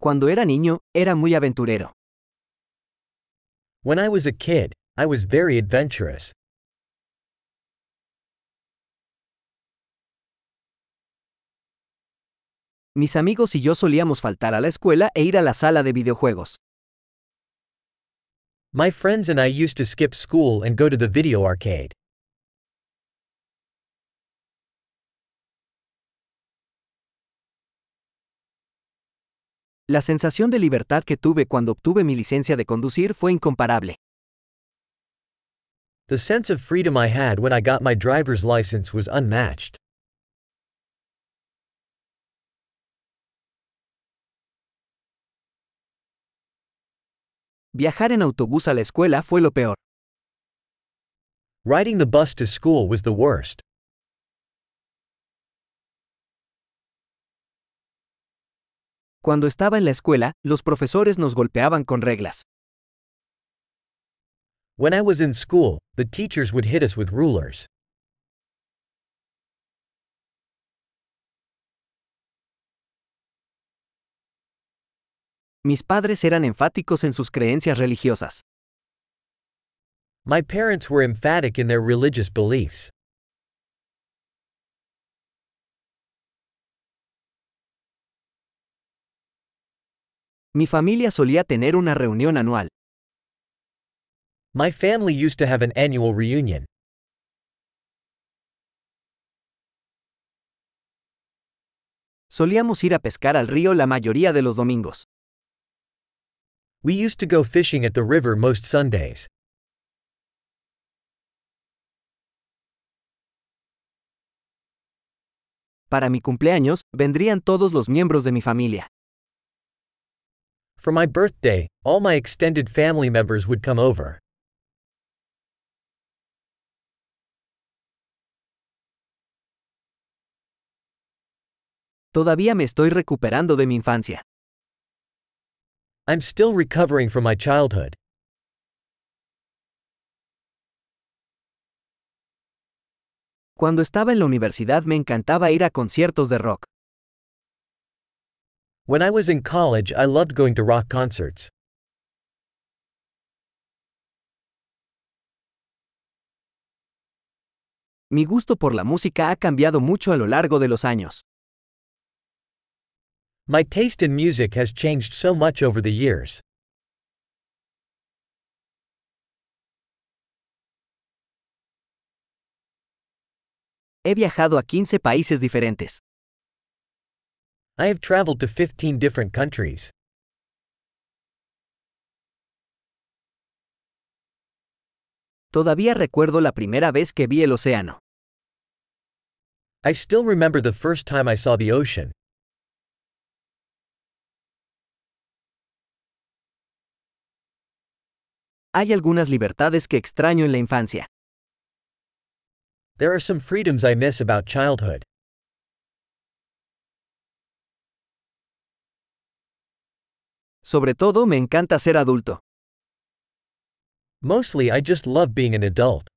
Cuando era niño, era muy aventurero. When I was a kid, I was very adventurous. Mis amigos y yo solíamos faltar a la escuela e ir a la sala de videojuegos. My friends and I used to skip school and go to the video arcade. La sensación de libertad que tuve cuando obtuve mi licencia de conducir fue incomparable. The sense of freedom I had when I got my driver's license was unmatched. Viajar en autobús a la escuela fue lo peor. Riding the bus to school was the worst. Cuando estaba en la escuela, los profesores nos golpeaban con reglas. When I was in school, the teachers would hit us with rulers. Mis padres eran enfáticos en sus creencias religiosas. My parents were emphatic in their religious beliefs. Mi familia solía tener una reunión anual. My family used to have an annual reunion. Solíamos ir a pescar al río la mayoría de los domingos. We used to go fishing at the river most Sundays. Para mi cumpleaños, vendrían todos los miembros de mi familia. For my birthday, all my extended family members would come over. Todavía me estoy recuperando de mi infancia. I'm still recovering from my childhood. Cuando estaba en la universidad me encantaba ir a conciertos de rock. When I was in college, I loved going to rock concerts. Mi gusto por la música ha cambiado mucho a lo largo de los años. My taste in music has changed so much over the years. He viajado a 15 países diferentes. I have traveled to 15 different countries. Todavía recuerdo la primera vez que vi el océano. I still remember the first time I saw the ocean. Hay algunas libertades que extraño en la infancia. There are some freedoms I miss about childhood. Sobre todo me encanta ser adulto. Mostly I just love being an adult.